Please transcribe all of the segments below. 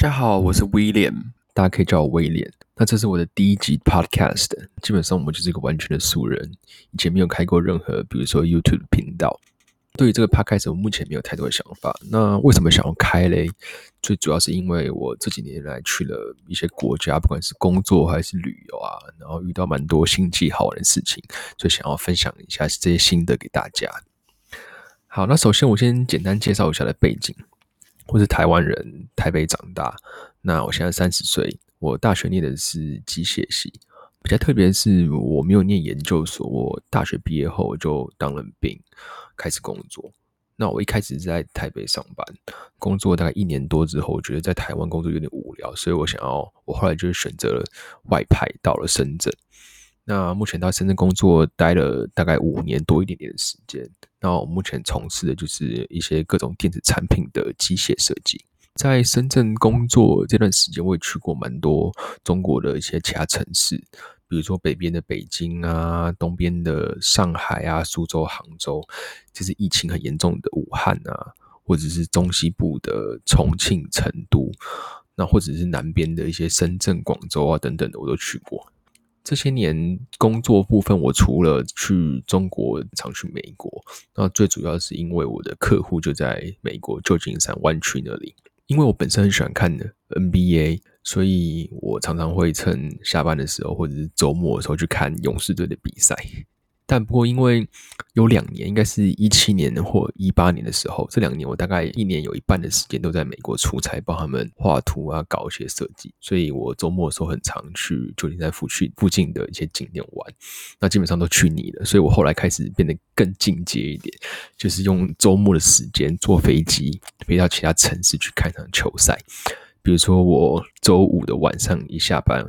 大家好，我是威廉，大家可以叫我威廉。那这是我的第一集 Podcast，基本上我们就是一个完全的素人，以前没有开过任何，比如说 YouTube 频道。对于这个 Podcast，我目前没有太多的想法。那为什么想要开嘞？最主要是因为我这几年来去了一些国家，不管是工作还是旅游啊，然后遇到蛮多新奇好玩的事情，所以想要分享一下这些心得给大家。好，那首先我先简单介绍一下的背景。或是台湾人，台北长大。那我现在三十岁，我大学念的是机械系。比较特别的是，我没有念研究所，我大学毕业后就当了兵，开始工作。那我一开始在台北上班，工作大概一年多之后，我觉得在台湾工作有点无聊，所以我想要，我后来就是选择了外派到了深圳。那目前到深圳工作待了大概五年多一点点的时间。那我目前从事的就是一些各种电子产品的机械设计。在深圳工作这段时间，我也去过蛮多中国的一些其他城市。比如说北边的北京啊，东边的上海啊、苏州、杭州，就是疫情很严重的武汉啊，或者是中西部的重庆、成都，那或者是南边的一些深圳、广州啊等等的，我都去过。这些年工作部分，我除了去中国，常去美国，那最主要是因为我的客户就在美国旧金山湾区那里。因为我本身很喜欢看 NBA，所以我常常会趁下班的时候或者是周末的时候去看勇士队的比赛。但不过，因为有两年，应该是一七年或一八年的时候，这两年我大概一年有一半的时间都在美国出差，帮他们画图啊，搞一些设计，所以我周末的时候很常去旧金山附近附近的一些景点玩。那基本上都去腻了，所以我后来开始变得更进阶一点，就是用周末的时间坐飞机飞到其他城市去看场球赛。比如说，我周五的晚上一下班，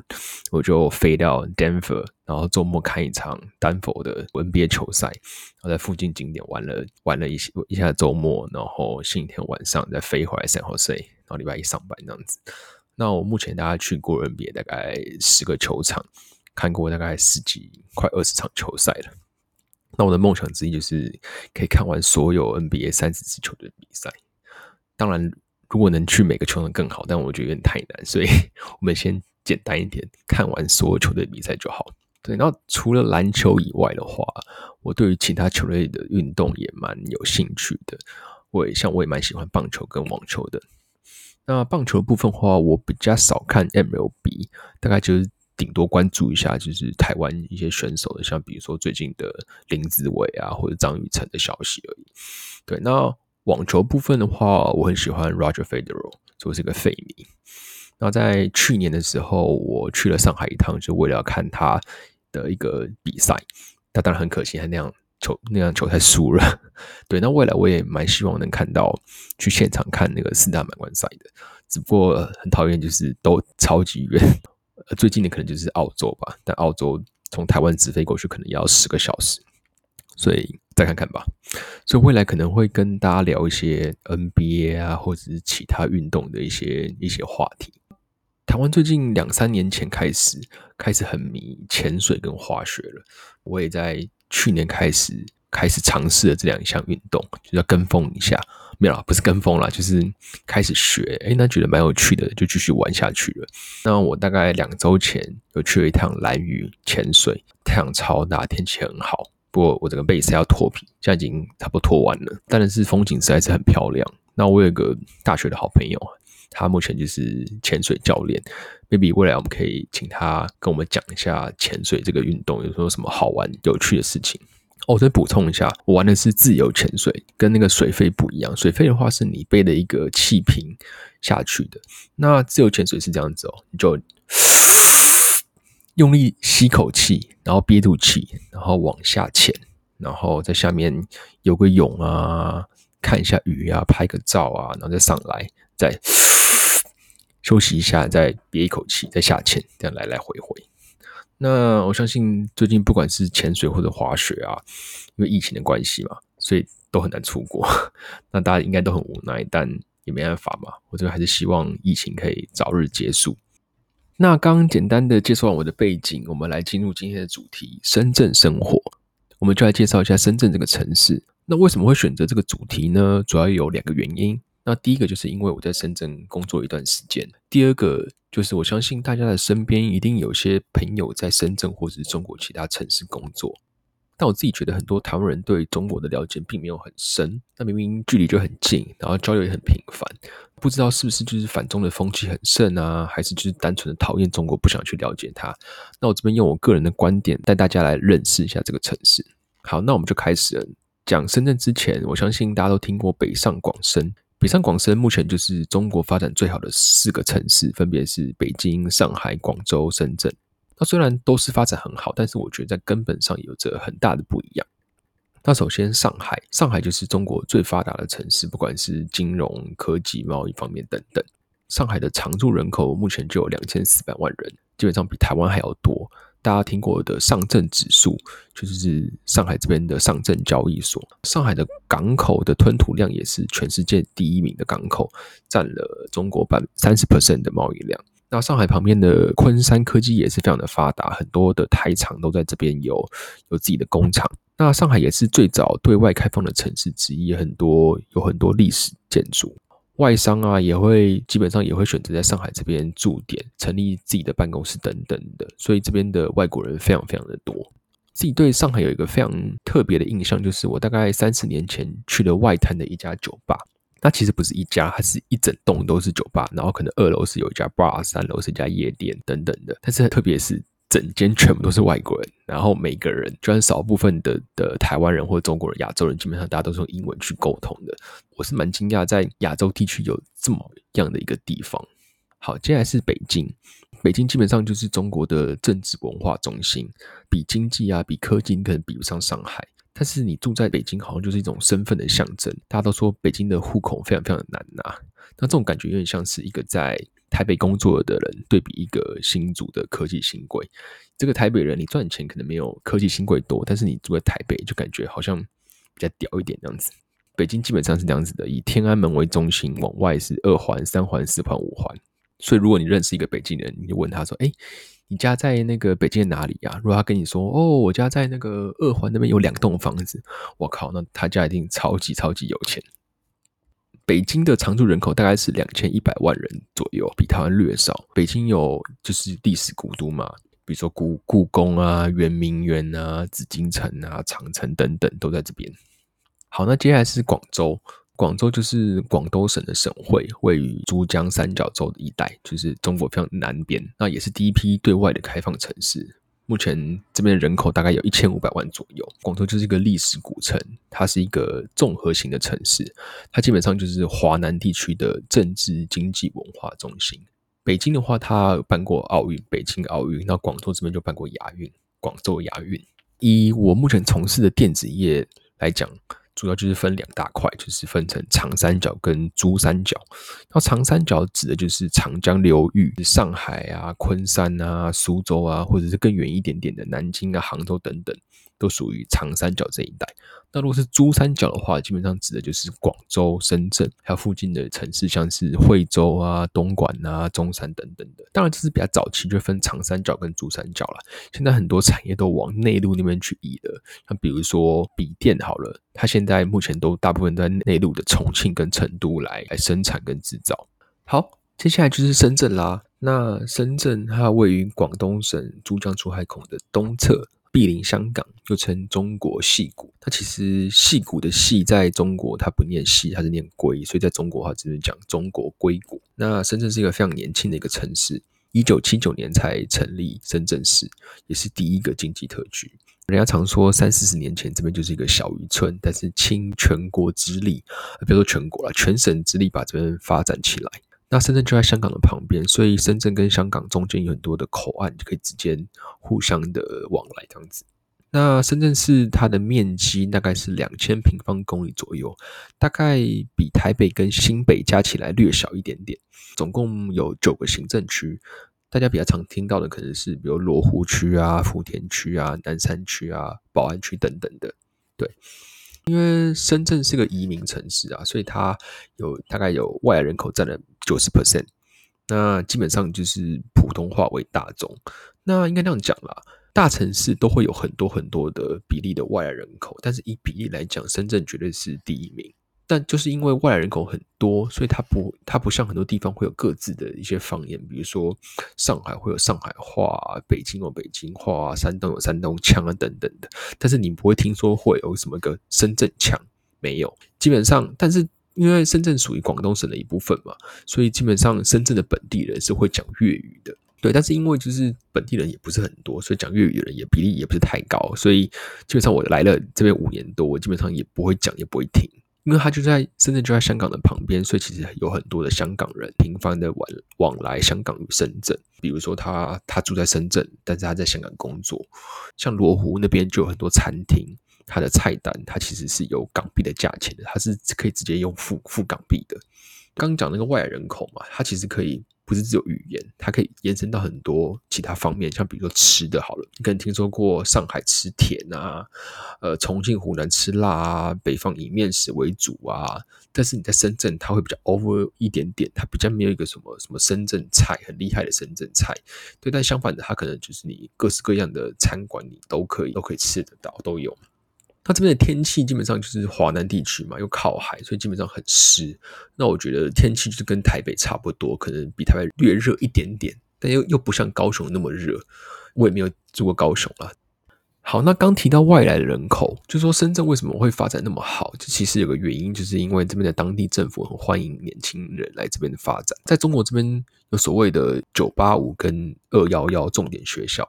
我就飞到 Denver，然后周末看一场丹佛的 NBA 球赛，然后在附近景点玩了玩了一一下周末，然后星期天晚上再飞回来 San Jose，然后礼拜一上班这样子。那我目前大概去过 NBA 大概十个球场，看过大概十几快二十场球赛了。那我的梦想之一就是可以看完所有 NBA 三十支球队的比赛，当然。如果能去每个球场更好，但我觉得有点太难，所以 我们先简单一点，看完所有球队比赛就好。对，然后除了篮球以外的话，我对于其他球类的运动也蛮有兴趣的。我也像我也蛮喜欢棒球跟网球的。那棒球的部分的话，我比较少看 MLB，大概就是顶多关注一下就是台湾一些选手的，像比如说最近的林子伟啊或者张育成的消息而已。对，那。网球部分的话，我很喜欢 Roger Federer，所以我是个废迷。那在去年的时候，我去了上海一趟，就为了要看他的一个比赛。他当然很可惜，他那样球那样球赛输了。对，那未来我也蛮希望能看到去现场看那个四大满贯赛的。只不过很讨厌，就是都超级远。最近的可能就是澳洲吧，但澳洲从台湾直飞过去可能要十个小时。所以再看看吧。所以未来可能会跟大家聊一些 NBA 啊，或者是其他运动的一些一些话题。台湾最近两三年前开始开始很迷潜水跟滑雪了。我也在去年开始开始尝试了这两项运动，就要跟风一下。没有啦，不是跟风啦，就是开始学。诶，那觉得蛮有趣的，就继续玩下去了。那我大概两周前有去了一趟蓝屿潜水，太阳超大，天气很好。不过我整个背是要脱皮，现在已经差不多脱完了。当然是风景实在是很漂亮。那我有一个大学的好朋友，他目前就是潜水教练。maybe 未来我们可以请他跟我们讲一下潜水这个运动有时候什么好玩有趣的事情。哦，我再补充一下，我玩的是自由潜水，跟那个水肺不一样。水肺的话是你背的一个气瓶下去的，那自由潜水是这样子哦，你就。用力吸口气，然后憋住气，然后往下潜，然后在下面游个泳啊，看一下鱼啊，拍个照啊，然后再上来，再休息一下，再憋一口气，再下潜，这样来来回回。那我相信最近不管是潜水或者滑雪啊，因为疫情的关系嘛，所以都很难出国。那大家应该都很无奈，但也没办法嘛。我这边还是希望疫情可以早日结束。那刚简单的介绍完我的背景，我们来进入今天的主题——深圳生活。我们就来介绍一下深圳这个城市。那为什么会选择这个主题呢？主要有两个原因。那第一个就是因为我在深圳工作一段时间，第二个就是我相信大家的身边一定有些朋友在深圳或者是中国其他城市工作。但我自己觉得很多台湾人对中国的了解并没有很深，那明明距离就很近，然后交流也很频繁，不知道是不是就是反中的风气很盛啊，还是就是单纯的讨厌中国，不想去了解它。那我这边用我个人的观点带大家来认识一下这个城市。好，那我们就开始。讲深圳之前，我相信大家都听过北上广深。北上广深目前就是中国发展最好的四个城市，分别是北京、上海、广州、深圳。那虽然都是发展很好，但是我觉得在根本上有着很大的不一样。那首先，上海，上海就是中国最发达的城市，不管是金融、科技、贸易方面等等。上海的常住人口目前就有两千四百万人，基本上比台湾还要多。大家听过的上证指数，就是上海这边的上证交易所。上海的港口的吞吐量也是全世界第一名的港口，占了中国百三十 percent 的贸易量。那上海旁边的昆山科技也是非常的发达，很多的台厂都在这边有有自己的工厂。那上海也是最早对外开放的城市之一，很多有很多历史建筑。外商啊，也会基本上也会选择在上海这边驻点，成立自己的办公室等等的，所以这边的外国人非常非常的多。自己对上海有一个非常特别的印象，就是我大概三十年前去了外滩的一家酒吧，那其实不是一家，它是一整栋都是酒吧，然后可能二楼是有一家 bar，三楼是一家夜店等等的，但是特别是。整间全部都是外国人，然后每个人，就算少部分的的台湾人或中国人、亚洲人，基本上大家都是用英文去沟通的。我是蛮惊讶，在亚洲地区有这么样的一个地方。好，接下来是北京，北京基本上就是中国的政治文化中心，比经济啊，比科技，你可能比不上上海。但是你住在北京，好像就是一种身份的象征。大家都说北京的户口非常非常难拿，那这种感觉有点像是一个在。台北工作的人对比一个新竹的科技新贵，这个台北人你赚钱可能没有科技新贵多，但是你住在台北就感觉好像比较屌一点这样子。北京基本上是这样子的，以天安门为中心，往外是二环、三环、四环、五环。所以如果你认识一个北京人，你就问他说：“哎，你家在那个北京哪里呀？”如果他跟你说：“哦，我家在那个二环那边有两栋房子。”我靠，那他家一定超级超级有钱。北京的常住人口大概是两千一百万人左右，比台湾略少。北京有就是历史古都嘛，比如说故故宫啊、圆明园啊、紫禁城啊、长城等等都在这边。好，那接下来是广州，广州就是广东省的省会，位于珠江三角洲的一带，就是中国非常南边，那也是第一批对外的开放城市。目前这边的人口大概有一千五百万左右。广州就是一个历史古城，它是一个综合型的城市，它基本上就是华南地区的政治、经济、文化中心。北京的话，它办过奥运，北京奥运；那广州这边就办过亚运，广州亚运。以我目前从事的电子业来讲。主要就是分两大块，就是分成长三角跟珠三角。那长三角指的就是长江流域，上海啊、昆山啊、苏州啊，或者是更远一点点的南京啊、杭州等等。都属于长三角这一带。那如果是珠三角的话，基本上指的就是广州、深圳，还有附近的城市，像是惠州啊、东莞啊、中山等等的。当然，这是比较早期就分长三角跟珠三角了。现在很多产业都往内陆那边去移了。那比如说笔电好了，它现在目前都大部分在内陆的重庆跟成都来来生产跟制造。好，接下来就是深圳啦。那深圳它位于广东省珠江出海口的东侧。毗邻香港，又称中国戏谷。它其实戏谷的戏在中国它不念戏，它是念龟，所以在中国话只能讲中国硅谷。那深圳是一个非常年轻的一个城市，一九七九年才成立深圳市，也是第一个经济特区。人家常说三四十年前这边就是一个小渔村，但是倾全国之力，别说全国了，全省之力把这边发展起来。那深圳就在香港的旁边，所以深圳跟香港中间有很多的口岸，就可以直接互相的往来这样子。那深圳市它的面积大概是两千平方公里左右，大概比台北跟新北加起来略小一点点。总共有九个行政区，大家比较常听到的可能是比如罗湖区啊、福田区啊、南山区啊、宝安区等等的，对。因为深圳是个移民城市啊，所以它有大概有外来人口占了九十 percent，那基本上就是普通话为大众。那应该这样讲啦，大城市都会有很多很多的比例的外来人口，但是以比例来讲，深圳绝对是第一名。但就是因为外来人口很多，所以它不它不像很多地方会有各自的一些方言，比如说上海会有上海话，北京有北京话，山东有山东腔啊等等的。但是你不会听说会有什么个深圳腔，没有。基本上，但是因为深圳属于广东省的一部分嘛，所以基本上深圳的本地人是会讲粤语的。对，但是因为就是本地人也不是很多，所以讲粤语的人也比例也不是太高，所以基本上我来了这边五年多，我基本上也不会讲，也不会听。因为他就在深圳，就在香港的旁边，所以其实有很多的香港人频繁的往往来香港与深圳。比如说他他住在深圳，但是他在香港工作。像罗湖那边就有很多餐厅，它的菜单它其实是有港币的价钱的，它是可以直接用付付港币的。刚讲那个外来人口嘛，它其实可以。不是只有语言，它可以延伸到很多其他方面，像比如说吃的好了，你可能听说过上海吃甜啊，呃，重庆、湖南吃辣啊，北方以面食为主啊。但是你在深圳，它会比较 over 一点点，它比较没有一个什么什么深圳菜很厉害的深圳菜，对。但相反的，它可能就是你各式各样的餐馆，你都可以都可以吃得到，都有。它这边的天气基本上就是华南地区嘛，又靠海，所以基本上很湿。那我觉得天气就是跟台北差不多，可能比台北略热一点点，但又又不像高雄那么热。我也没有住过高雄啊。好，那刚提到外来的人口，就说深圳为什么会发展那么好？这其实有个原因，就是因为这边的当地政府很欢迎年轻人来这边的发展。在中国这边有所谓的“九八五”跟“二幺幺”重点学校，“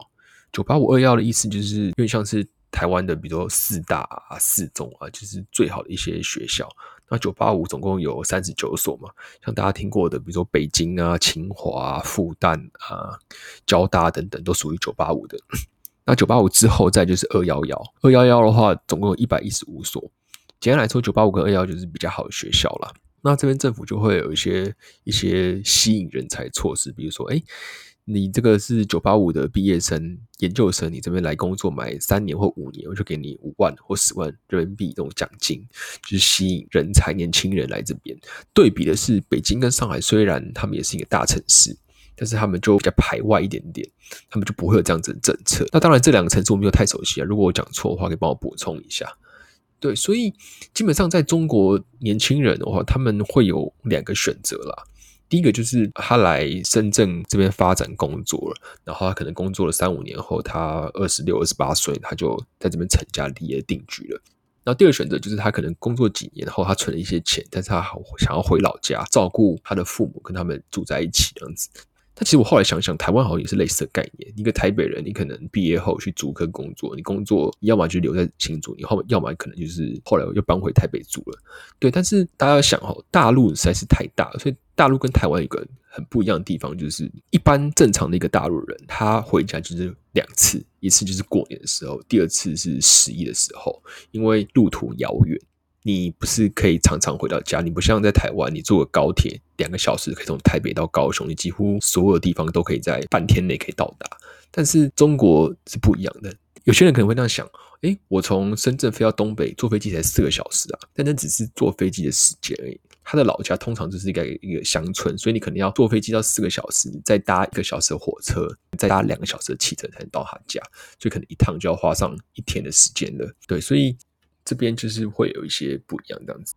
九八五”“二幺”的意思就是有点像是。台湾的，比如说四大、四中啊，就是最好的一些学校。那九八五总共有三十九所嘛，像大家听过的，比如说北京啊、清华啊、复旦啊、交大等等，都属于九八五的。那九八五之后再就是二幺幺，二幺幺的话，总共有一百一十五所。简单来说，九八五跟二幺就是比较好的学校啦。那这边政府就会有一些一些吸引人才措施，比如说，哎。你这个是九八五的毕业生、研究生，你这边来工作满三年或五年，我就给你五万或十万人民币这种奖金，就是吸引人才、年轻人来这边。对比的是北京跟上海，虽然他们也是一个大城市，但是他们就比较排外一点点，他们就不会有这样子的政策。那当然，这两个城市我没有太熟悉啊，如果我讲错的话，可以帮我补充一下。对，所以基本上在中国，年轻人的话，他们会有两个选择啦。第一个就是他来深圳这边发展工作了，然后他可能工作了三五年后，他二十六、二十八岁，他就在这边成家立业定居了。然后第二个选择就是他可能工作几年后，他存了一些钱，但是他想要回老家照顾他的父母，跟他们住在一起这样子。但其实我后来想想，台湾好像也是类似的概念。一个台北人，你可能毕业后去竹科工作，你工作要么就留在新竹，你后要么可能就是后来又搬回台北住了。对，但是大家要想哦，大陆实在是太大了，所以大陆跟台湾有一个很不一样的地方，就是一般正常的一个大陆人，他回家就是两次，一次就是过年的时候，第二次是十一的时候，因为路途遥远。你不是可以常常回到家，你不像在台湾，你坐个高铁两个小时可以从台北到高雄，你几乎所有地方都可以在半天内可以到达。但是中国是不一样的，有些人可能会这样想：诶，我从深圳飞到东北坐飞机才四个小时啊，但那只是坐飞机的时间而已。他的老家通常就是一个一个乡村，所以你可能要坐飞机到四个小时，再搭一个小时的火车，再搭两个小时的汽车才能到他家，所以可能一趟就要花上一天的时间了。对，所以。这边就是会有一些不一样这样子。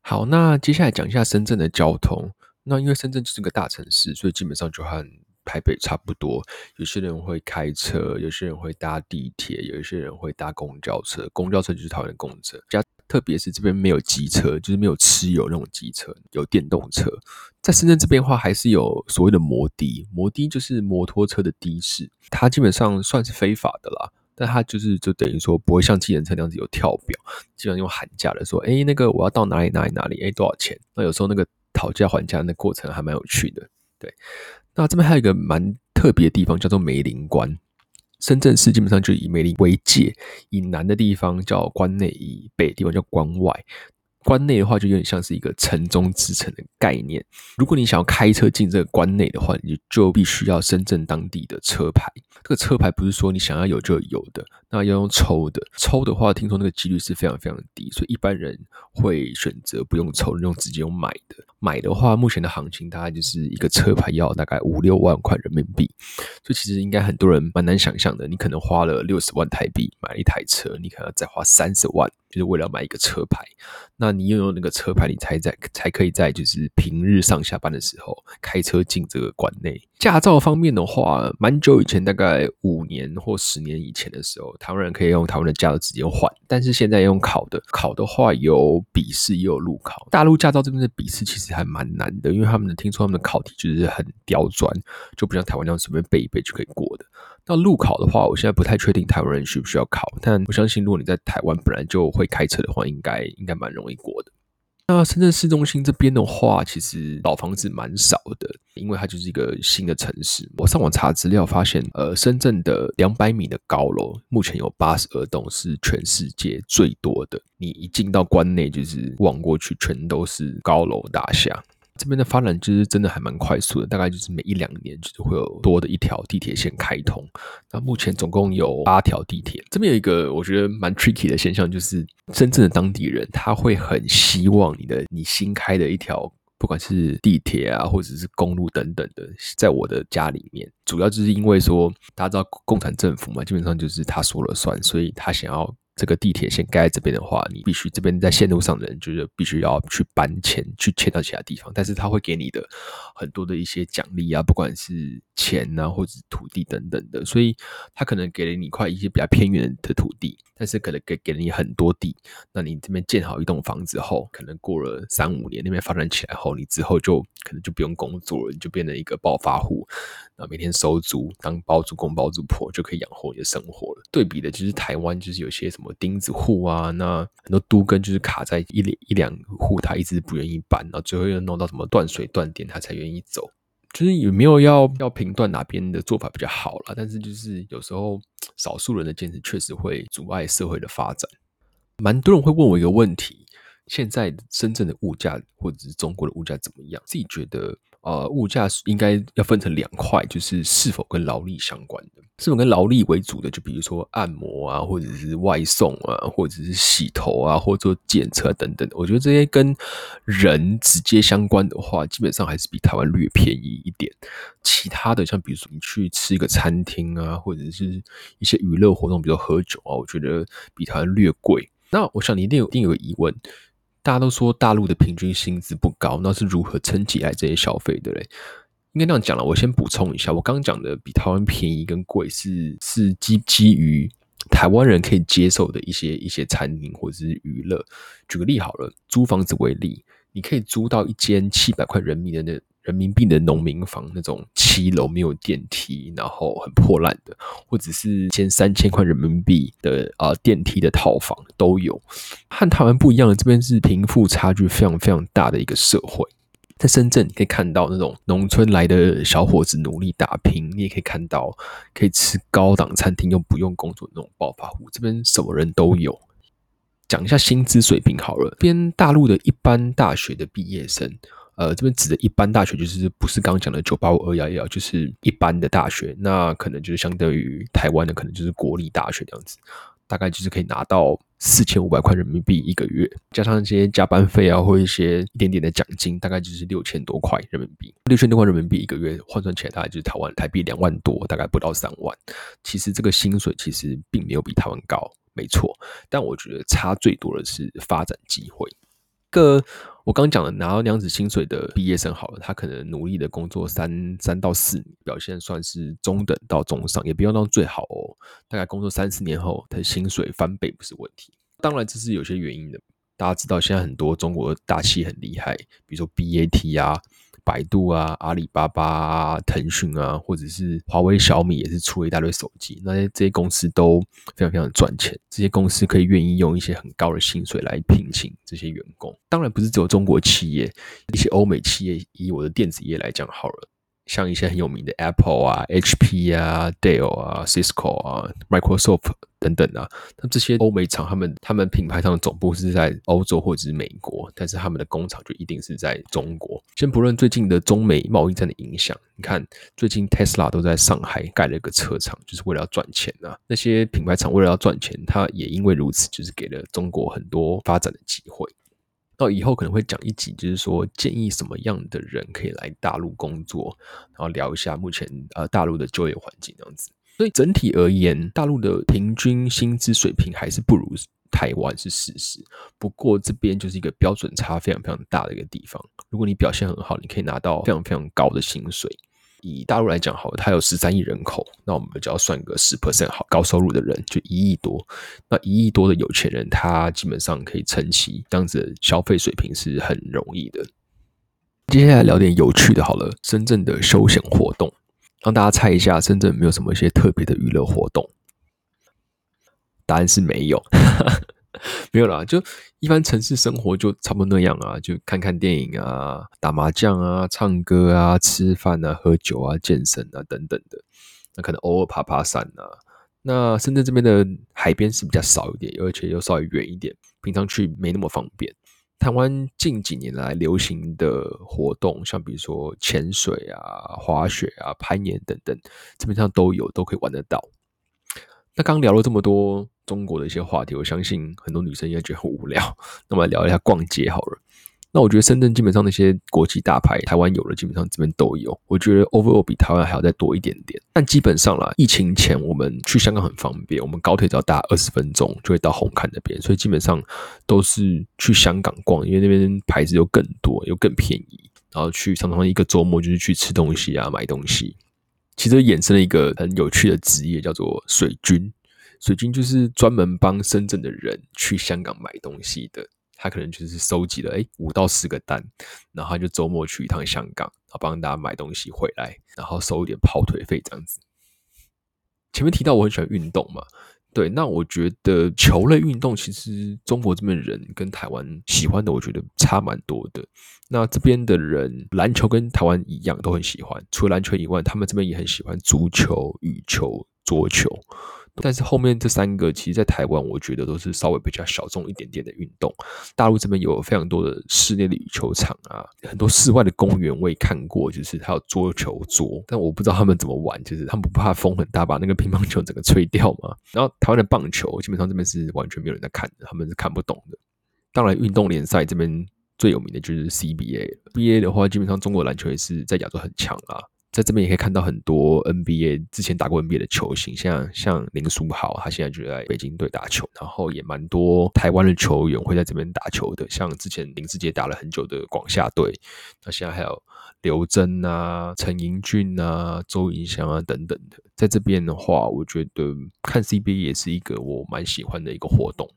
好，那接下来讲一下深圳的交通。那因为深圳就是个大城市，所以基本上就和台北差不多。有些人会开车，有些人会搭地铁，有一些人会搭公交车。公交车就是台湾的公车。加特别是这边没有机车，就是没有持有那种机车，有电动车。在深圳这边的话，还是有所谓的摩的。摩的就是摩托车的的士，它基本上算是非法的啦。但他就是就等于说不会像计程车那样子有跳表，基本上用喊价的说，哎，那个我要到哪里哪里哪里，哎，多少钱？那有时候那个讨价还价那过程还蛮有趣的。对，那这边还有一个蛮特别的地方叫做梅林关。深圳市基本上就以梅林为界，以南的地方叫关内，以北的地方叫关外。关内的话，就有点像是一个城中之城的概念。如果你想要开车进这个关内的话，你就必须要深圳当地的车牌。这个车牌不是说你想要有就有的，那要用抽的。抽的话，听说那个几率是非常非常低，所以一般人会选择不用抽，用直接用买的。买的话，目前的行情大概就是一个车牌要大概五六万块人民币，所以其实应该很多人蛮难想象的，你可能花了六十万台币买了一台车，你可能要再花三十万。就是为了买一个车牌，那你拥有那个车牌，你才在才可以在就是平日上下班的时候开车进这个馆内。驾照方面的话，蛮久以前，大概五年或十年以前的时候，台湾人可以用台湾的驾照直接换，但是现在用考的，考的话有笔试也有路考。大陆驾照这边的笔试其实还蛮难的，因为他们的听说他们的考题就是很刁钻，就不像台湾那样随便背一背就可以过的。那路考的话，我现在不太确定台湾人需不需要考，但我相信如果你在台湾本来就会开车的话，应该应该蛮容易过的。那深圳市中心这边的话，其实老房子蛮少的，因为它就是一个新的城市。我上网查资料发现，呃，深圳的两百米的高楼目前有八十二栋，是全世界最多的。你一进到关内，就是望过去全都是高楼大厦。这边的发展就是真的还蛮快速的，大概就是每一两年就是会有多的一条地铁线开通。那目前总共有八条地铁。这边有一个我觉得蛮 tricky 的现象，就是真正的当地人他会很希望你的你新开的一条，不管是地铁啊或者是公路等等的，在我的家里面，主要就是因为说大家知道共产政府嘛，基本上就是他说了算，所以他想要。这个地铁线盖在这边的话，你必须这边在线路上的人就是必须要去搬迁，去迁到其他地方。但是他会给你的很多的一些奖励啊，不管是钱啊，或者是土地等等的。所以他可能给了你一块一些比较偏远的土地，但是可能给给了你很多地。那你这边建好一栋房子后，可能过了三五年，那边发展起来后，你之后就可能就不用工作了，你就变成一个暴发户。那每天收租，当包租公包租婆就可以养活你的生活了。对比的就是台湾，就是有些什么什么钉子户啊，那很多都跟就是卡在一两一两户，他一直不愿意搬，然后最后又弄到什么断水断电，他才愿意走。就是有没有要要评断哪边的做法比较好啦，但是就是有时候少数人的坚持确实会阻碍社会的发展。蛮多人会问我一个问题：现在深圳的物价或者是中国的物价怎么样？自己觉得。呃，物价应该要分成两块，就是是否跟劳力相关的，是否跟劳力为主的，就比如说按摩啊，或者是外送啊，或者是洗头啊，或者做检测等等。我觉得这些跟人直接相关的话，基本上还是比台湾略便宜一点。其他的，像比如说你去吃一个餐厅啊，或者是一些娱乐活动，比如喝酒啊，我觉得比台湾略贵。那我想你一定有一定有个疑问。大家都说大陆的平均薪资不高，那是如何撑起来这些消费的嘞？应该那样讲了，我先补充一下，我刚刚讲的比台湾便宜跟贵是是基基于台湾人可以接受的一些一些餐饮或者是娱乐。举个例好了，租房子为例，你可以租到一间七百块人民的那。人民币的农民房那种七楼没有电梯，然后很破烂的，或者是千三千块人民币的啊、电梯的套房都有。和台湾不一样的，这边是贫富差距非常非常大的一个社会。在深圳，你可以看到那种农村来的小伙子努力打拼，你也可以看到可以吃高档餐厅又不用工作的那种暴发户。这边什么人都有。讲一下薪资水平好了，边大陆的一般大学的毕业生。呃，这边指的一般大学就是不是刚刚讲的九八五二幺幺，就是一般的大学，那可能就是相对于台湾的，可能就是国立大学这样子，大概就是可以拿到四千五百块人民币一个月，加上一些加班费啊，或一些一点点的奖金，大概就是六千多块人民币，六千多块人民币一个月换算起来，大概就是台湾台币两万多，大概不到三万。其实这个薪水其实并没有比台湾高，没错，但我觉得差最多的是发展机会。个我刚讲的拿到那样子薪水的毕业生好了，他可能努力的工作三三到四年，表现算是中等到中上，也不用到最好哦。大概工作三四年后，他的薪水翻倍不是问题。当然这是有些原因的，大家知道现在很多中国的大企很厉害，比如说 BAT 啊。百度啊，阿里巴巴啊，腾讯啊，或者是华为、小米也是出了一大堆手机，那些这些公司都非常非常赚钱。这些公司可以愿意用一些很高的薪水来聘请这些员工。当然不是只有中国企业，一些欧美企业，以我的电子业来讲好了。像一些很有名的 Apple 啊、HP 啊、Dell 啊、Cisco 啊、Microsoft 等等啊，那这些欧美厂，他们他们品牌上的总部是在欧洲或者是美国，但是他们的工厂就一定是在中国。先不论最近的中美贸易战的影响，你看最近 Tesla 都在上海盖了一个车厂，就是为了要赚钱啊。那些品牌厂为了要赚钱，它也因为如此，就是给了中国很多发展的机会。到以后可能会讲一集，就是说建议什么样的人可以来大陆工作，然后聊一下目前呃大陆的就业环境这样子。所以整体而言，大陆的平均薪资水平还是不如台湾是事实。不过这边就是一个标准差非常非常大的一个地方。如果你表现很好，你可以拿到非常非常高的薪水。以大陆来讲，好了，它有十三亿人口，那我们就要算个十 percent 好，高收入的人就一亿多。那一亿多的有钱人，他基本上可以撑起这样子的消费水平是很容易的。接下来聊点有趣的，好了，深圳的休闲活动，让大家猜一下，深圳有没有什么一些特别的娱乐活动？答案是没有。没有啦，就一般城市生活就差不多那样啊，就看看电影啊，打麻将啊，唱歌啊，吃饭啊，喝酒啊，健身啊等等的。那可能偶尔爬爬山啊。那深圳这边的海边是比较少一点，而且又稍微远一点，平常去没那么方便。台湾近几年来流行的活动，像比如说潜水啊、滑雪啊、攀岩等等，基本上都有，都可以玩得到。那刚聊了这么多中国的一些话题，我相信很多女生应该觉得很无聊。那么来聊一下逛街好了。那我觉得深圳基本上那些国际大牌，台湾有的基本上这边都有。我觉得 overall 比台湾还要再多一点点。但基本上啦，疫情前我们去香港很方便，我们高铁只要搭二十分钟就会到红磡那边，所以基本上都是去香港逛，因为那边牌子又更多又更便宜。然后去常常一个周末就是去吃东西啊，买东西。其实衍生了一个很有趣的职业，叫做水军。水军就是专门帮深圳的人去香港买东西的。他可能就是收集了诶五到十个单，然后他就周末去一趟香港，然后帮大家买东西回来，然后收一点跑腿费这样子。前面提到我很喜欢运动嘛，对，那我觉得球类运动其实中国这边人跟台湾喜欢的，我觉得差蛮多的。那这边的人篮球跟台湾一样都很喜欢，除了篮球以外，他们这边也很喜欢足球、羽球、桌球。但是后面这三个，其实，在台湾，我觉得都是稍微比较小众一点点的运动。大陆这边有非常多的室内的羽球场啊，很多室外的公园我也看过，就是还有桌球桌。但我不知道他们怎么玩，就是他们不怕风很大，把那个乒乓球整个吹掉吗？然后台湾的棒球，基本上这边是完全没有人在看的，他们是看不懂的。当然，运动联赛这边最有名的就是 CBA。CBA 的话，基本上中国篮球也是在亚洲很强啊。在这边也可以看到很多 NBA 之前打过 NBA 的球星，像像林书豪，他现在就在北京队打球，然后也蛮多台湾的球员会在这边打球的，像之前林志杰打了很久的广厦队，那现在还有刘铮啊、陈盈骏啊、周云翔啊等等的，在这边的话，我觉得看 CBA 也是一个我蛮喜欢的一个活动。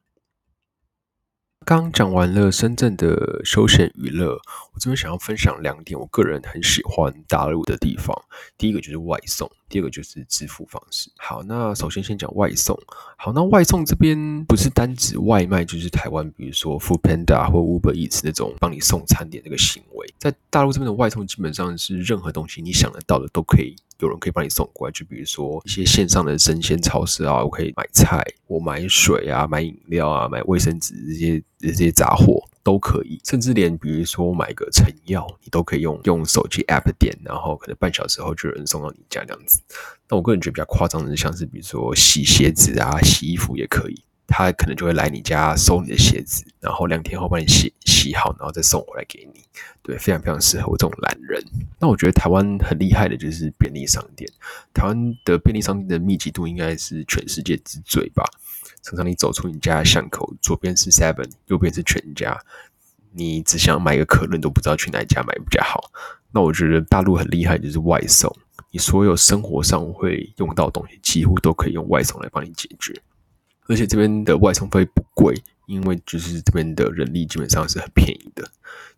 刚讲完了深圳的休闲娱乐，我这边想要分享两点我个人很喜欢大陆的地方。第一个就是外送，第二个就是支付方式。好，那首先先讲外送。好，那外送这边不是单指外卖，就是台湾比如说 Foodpanda 或 Uber Eats 那种帮你送餐点这个行为。在大陆这边的外送基本上是任何东西你想得到的都可以。有人可以帮你送过来，就比如说一些线上的生鲜超市啊，我可以买菜，我买水啊，买饮料啊，买卫生纸这些这些杂货都可以，甚至连比如说买个成药，你都可以用用手机 app 点，然后可能半小时后就有人送到你家这样子。那我个人觉得比较夸张的是，像是比如说洗鞋子啊、洗衣服也可以。他可能就会来你家收你的鞋子，然后两天后帮你洗洗好，然后再送回来给你。对，非常非常适合我这种懒人。那我觉得台湾很厉害的就是便利商店，台湾的便利商店的密集度应该是全世界之最吧。常常你走出你家巷口，左边是 Seven，右边是全家，你只想买个可乐都不知道去哪一家买比较好。那我觉得大陆很厉害，就是外送，你所有生活上会用到东西，几乎都可以用外送来帮你解决。而且这边的外送费不贵，因为就是这边的人力基本上是很便宜的。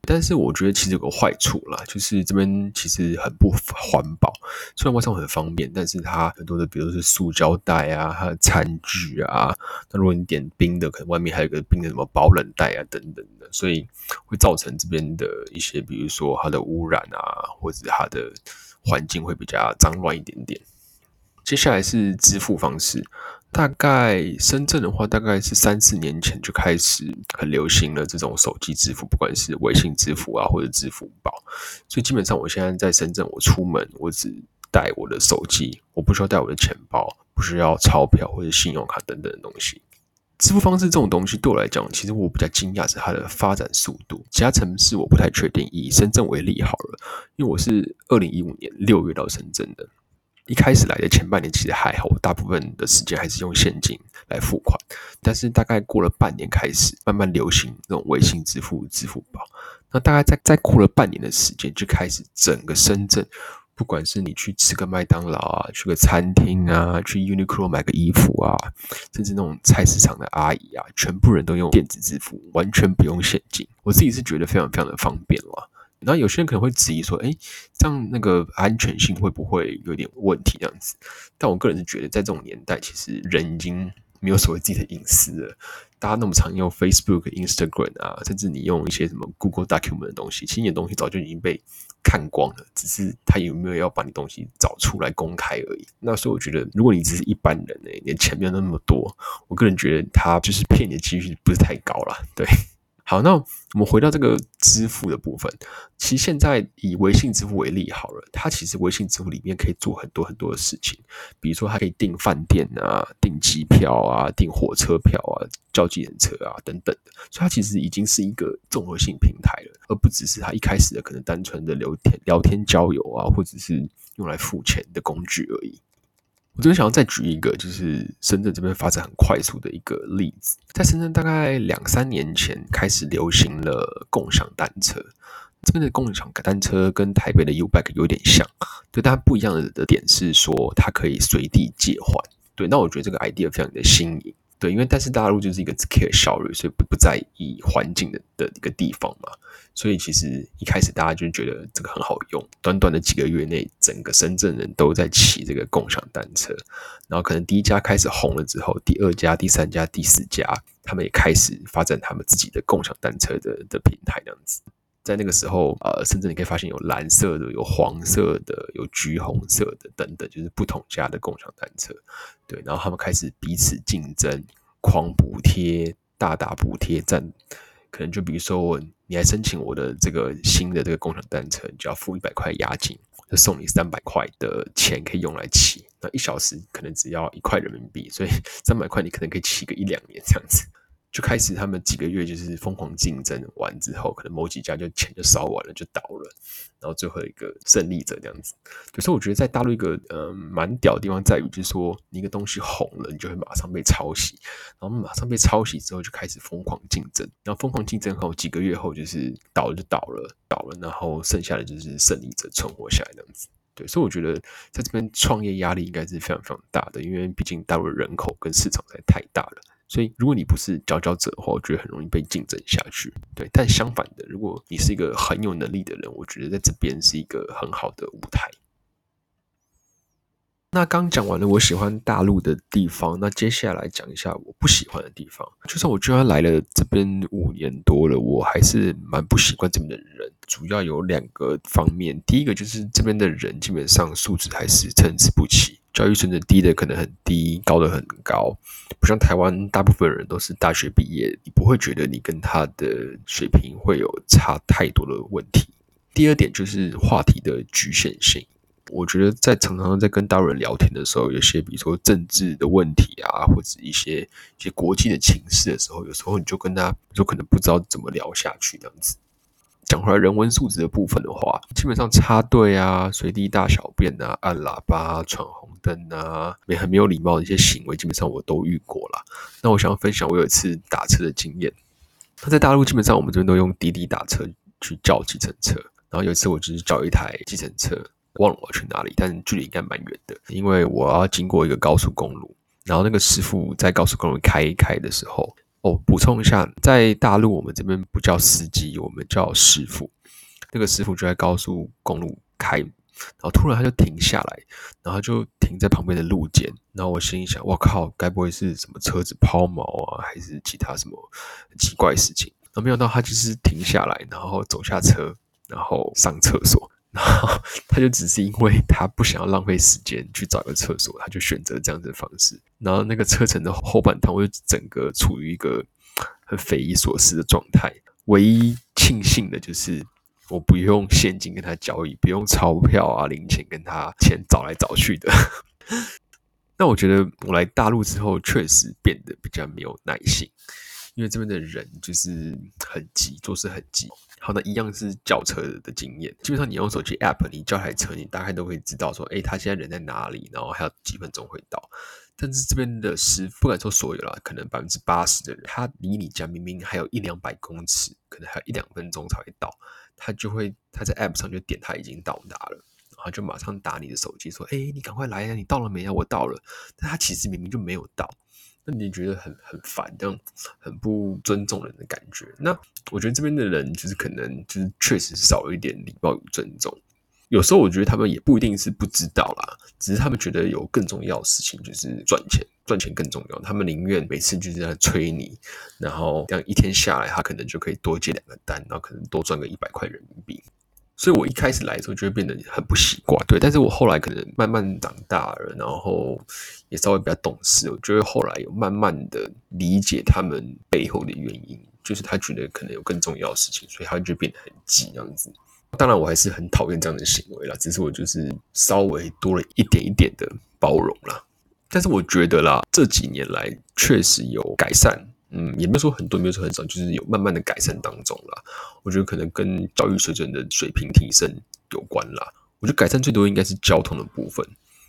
但是我觉得其实有个坏处啦，就是这边其实很不环保。虽然外送很方便，但是它很多的，比如是塑胶袋啊，还有餐具啊。那如果你点冰的，可能外面还有个冰的什么保冷袋啊等等的，所以会造成这边的一些，比如说它的污染啊，或者它的环境会比较脏乱一点点。接下来是支付方式。大概深圳的话，大概是三四年前就开始很流行了这种手机支付，不管是微信支付啊，或者支付宝。所以基本上，我现在在深圳，我出门我只带我的手机，我不需要带我的钱包，不需要钞票或者信用卡等等的东西。支付方式这种东西对我来讲，其实我比较惊讶是它的发展速度。其他城市我不太确定，以深圳为例好了，因为我是二零一五年六月到深圳的。一开始来的前半年其实还好，大部分的时间还是用现金来付款。但是大概过了半年，开始慢慢流行那种微信支付、支付宝。那大概在再过了半年的时间，就开始整个深圳，不管是你去吃个麦当劳啊，去个餐厅啊，去 Uniqlo 买个衣服啊，甚至那种菜市场的阿姨啊，全部人都用电子支付，完全不用现金。我自己是觉得非常非常的方便了。然后有些人可能会质疑说：“哎，这样那个安全性会不会有点问题？这样子？”但我个人是觉得，在这种年代，其实人已经没有所谓自己的隐私了。大家那么常用 Facebook、Instagram 啊，甚至你用一些什么 Google Document 的东西，其实你的东西早就已经被看光了，只是他有没有要把你东西找出来公开而已。那所以我觉得，如果你只是一般人呢，你的钱没有那么多，我个人觉得他就是骗你的几率不是太高了。对。好，那我们回到这个支付的部分。其实现在以微信支付为例好了，它其实微信支付里面可以做很多很多的事情，比如说它可以订饭店啊、订机票啊、订火车票啊、叫计程车啊等等的，所以它其实已经是一个综合性平台了，而不只是它一开始的可能单纯的聊天、聊天交友啊，或者是用来付钱的工具而已。我这边想要再举一个，就是深圳这边发展很快速的一个例子。在深圳大概两三年前开始流行了共享单车，这边的共享单车跟台北的 U-Bike 有点像，对，但不一样的点是说它可以随地借换。对，那我觉得这个 idea 非常的新颖。对，因为但是大陆就是一个只 care 效率，所以不不在意环境的的一个地方嘛，所以其实一开始大家就觉得这个很好用，短短的几个月内，整个深圳人都在骑这个共享单车，然后可能第一家开始红了之后，第二家、第三家、第四家，他们也开始发展他们自己的共享单车的的平台这样子。在那个时候，呃，甚至你可以发现有蓝色的、有黄色的、有橘红色的等等，就是不同家的共享单车。对，然后他们开始彼此竞争，狂补贴、大打补贴战。可能就比如说，你来申请我的这个新的这个共享单车，你就要付一百块押金，就送你三百块的钱可以用来骑。那一小时可能只要一块人民币，所以三百块你可能可以骑个一两年这样子。就开始他们几个月就是疯狂竞争完之后，可能某几家就钱就烧完了就倒了，然后最后一个胜利者这样子。所以我觉得在大陆一个呃蛮屌的地方在于，就是说你一个东西红了，你就会马上被抄袭，然后马上被抄袭之后就开始疯狂竞争，然后疯狂竞争后几个月后就是倒了就倒了倒了，然后剩下的就是胜利者存活下来这样子。对，所以我觉得在这边创业压力应该是非常非常大的，因为毕竟大陆人口跟市场实在太大了。所以，如果你不是佼佼者的话，我觉得很容易被竞争下去。对，但相反的，如果你是一个很有能力的人，我觉得在这边是一个很好的舞台。那刚讲完了我喜欢大陆的地方，那接下来讲一下我不喜欢的地方。就算我居然来了这边五年多了，我还是蛮不习惯这边的人。主要有两个方面，第一个就是这边的人基本上素质还是参差不齐。教育水准低的可能很低，高的很高，不像台湾，大部分人都是大学毕业，你不会觉得你跟他的水平会有差太多的问题。第二点就是话题的局限性，我觉得在常常在跟大陆人聊天的时候，有些比如说政治的问题啊，或者一些一些国际的情势的时候，有时候你就跟他就可能不知道怎么聊下去这样子。讲回来，人文素质的部分的话，基本上插队啊、随地大小便啊、按喇叭、闯红灯啊，也很没有礼貌的一些行为，基本上我都遇过了。那我想要分享我有一次打车的经验。那在大陆，基本上我们这边都用滴滴打车去叫计程车。然后有一次我就是叫一台计程车，忘了我去哪里，但距离应该蛮远的，因为我要经过一个高速公路。然后那个师傅在高速公路开一开的时候。哦，补充一下，在大陆我们这边不叫司机，我们叫师傅。那个师傅就在高速公路开，然后突然他就停下来，然后就停在旁边的路肩。然后我心里想，我靠，该不会是什么车子抛锚啊，还是其他什么奇怪事情？然后没想到他就是停下来，然后走下车，然后上厕所。然后他就只是因为他不想要浪费时间去找个厕所，他就选择这样子的方式。然后那个车程的后半段，我就整个处于一个很匪夷所思的状态。唯一庆幸的就是我不用现金跟他交易，不用钞票啊零钱跟他钱找来找去的。那我觉得我来大陆之后，确实变得比较没有耐性，因为这边的人就是很急，做事很急。好，那一样是叫车的经验，基本上你用手机 App，你叫台车，你大概都会知道说，哎，他现在人在哪里，然后还有几分钟会到。但是这边的师傅，不敢说所有啦，可能百分之八十的人，他离你家明明还有一两百公尺，可能还有一两分钟才会到，他就会他在 App 上就点他已经到达了。然后就马上打你的手机说：“哎，你赶快来呀！你到了没啊？我到了。”但他其实明明就没有到，那你觉得很很烦，这样很不尊重人的感觉。那我觉得这边的人就是可能就是确实少一点礼貌与尊重。有时候我觉得他们也不一定是不知道啦，只是他们觉得有更重要的事情就是赚钱，赚钱更重要。他们宁愿每次就是在催你，然后这样一天下来，他可能就可以多接两个单，然后可能多赚个一百块人民币。所以我一开始来的时候就会变得很不习惯，对。但是我后来可能慢慢长大了，然后也稍微比较懂事，我觉得后来有慢慢的理解他们背后的原因，就是他觉得可能有更重要的事情，所以他就变得很急这样子。当然我还是很讨厌这样的行为啦，只是我就是稍微多了一点一点的包容啦。但是我觉得啦，这几年来确实有改善。嗯，也没有说很多，没有说很少，就是有慢慢的改善当中啦。我觉得可能跟教育水准的水平提升有关啦。我觉得改善最多应该是交通的部分，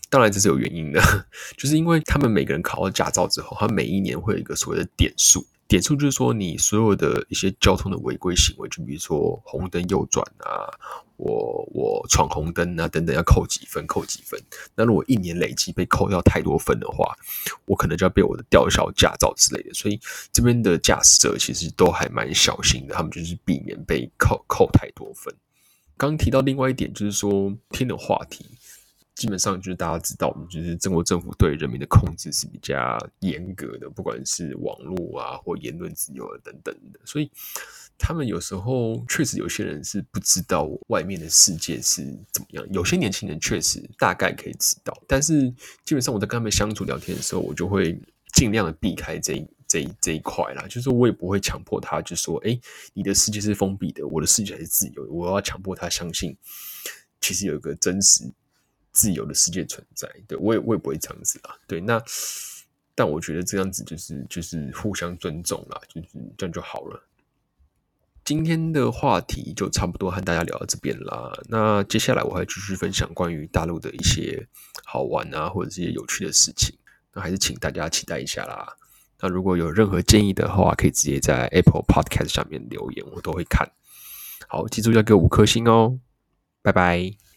当然这是有原因的，就是因为他们每个人考到驾照之后，他每一年会有一个所谓的点数。点数就是说，你所有的一些交通的违规行为，就比如说红灯右转啊，我我闯红灯啊等等，要扣几分，扣几分。那如果一年累积被扣掉太多分的话，我可能就要被我的吊销驾照之类的。所以这边的驾驶者其实都还蛮小心的，他们就是避免被扣扣太多分。刚提到另外一点，就是说天的话题。基本上就是大家知道，就是中国政府对人民的控制是比较严格的，不管是网络啊或言论自由啊等等的，所以他们有时候确实有些人是不知道外面的世界是怎么样。有些年轻人确实大概可以知道，但是基本上我在跟他们相处聊天的时候，我就会尽量的避开这一这一这一块啦，就是我也不会强迫他，就说哎，你的世界是封闭的，我的世界是自由，我要强迫他相信，其实有一个真实。自由的世界存在，对，我也我也不会这样子啦，对，那但我觉得这样子就是就是互相尊重啦，就是这样就好了。今天的话题就差不多和大家聊到这边啦，那接下来我还继续分享关于大陆的一些好玩啊或者是一些有趣的事情，那还是请大家期待一下啦。那如果有任何建议的话，可以直接在 Apple Podcast 上面留言，我都会看。好，记住要给五颗星哦，拜拜。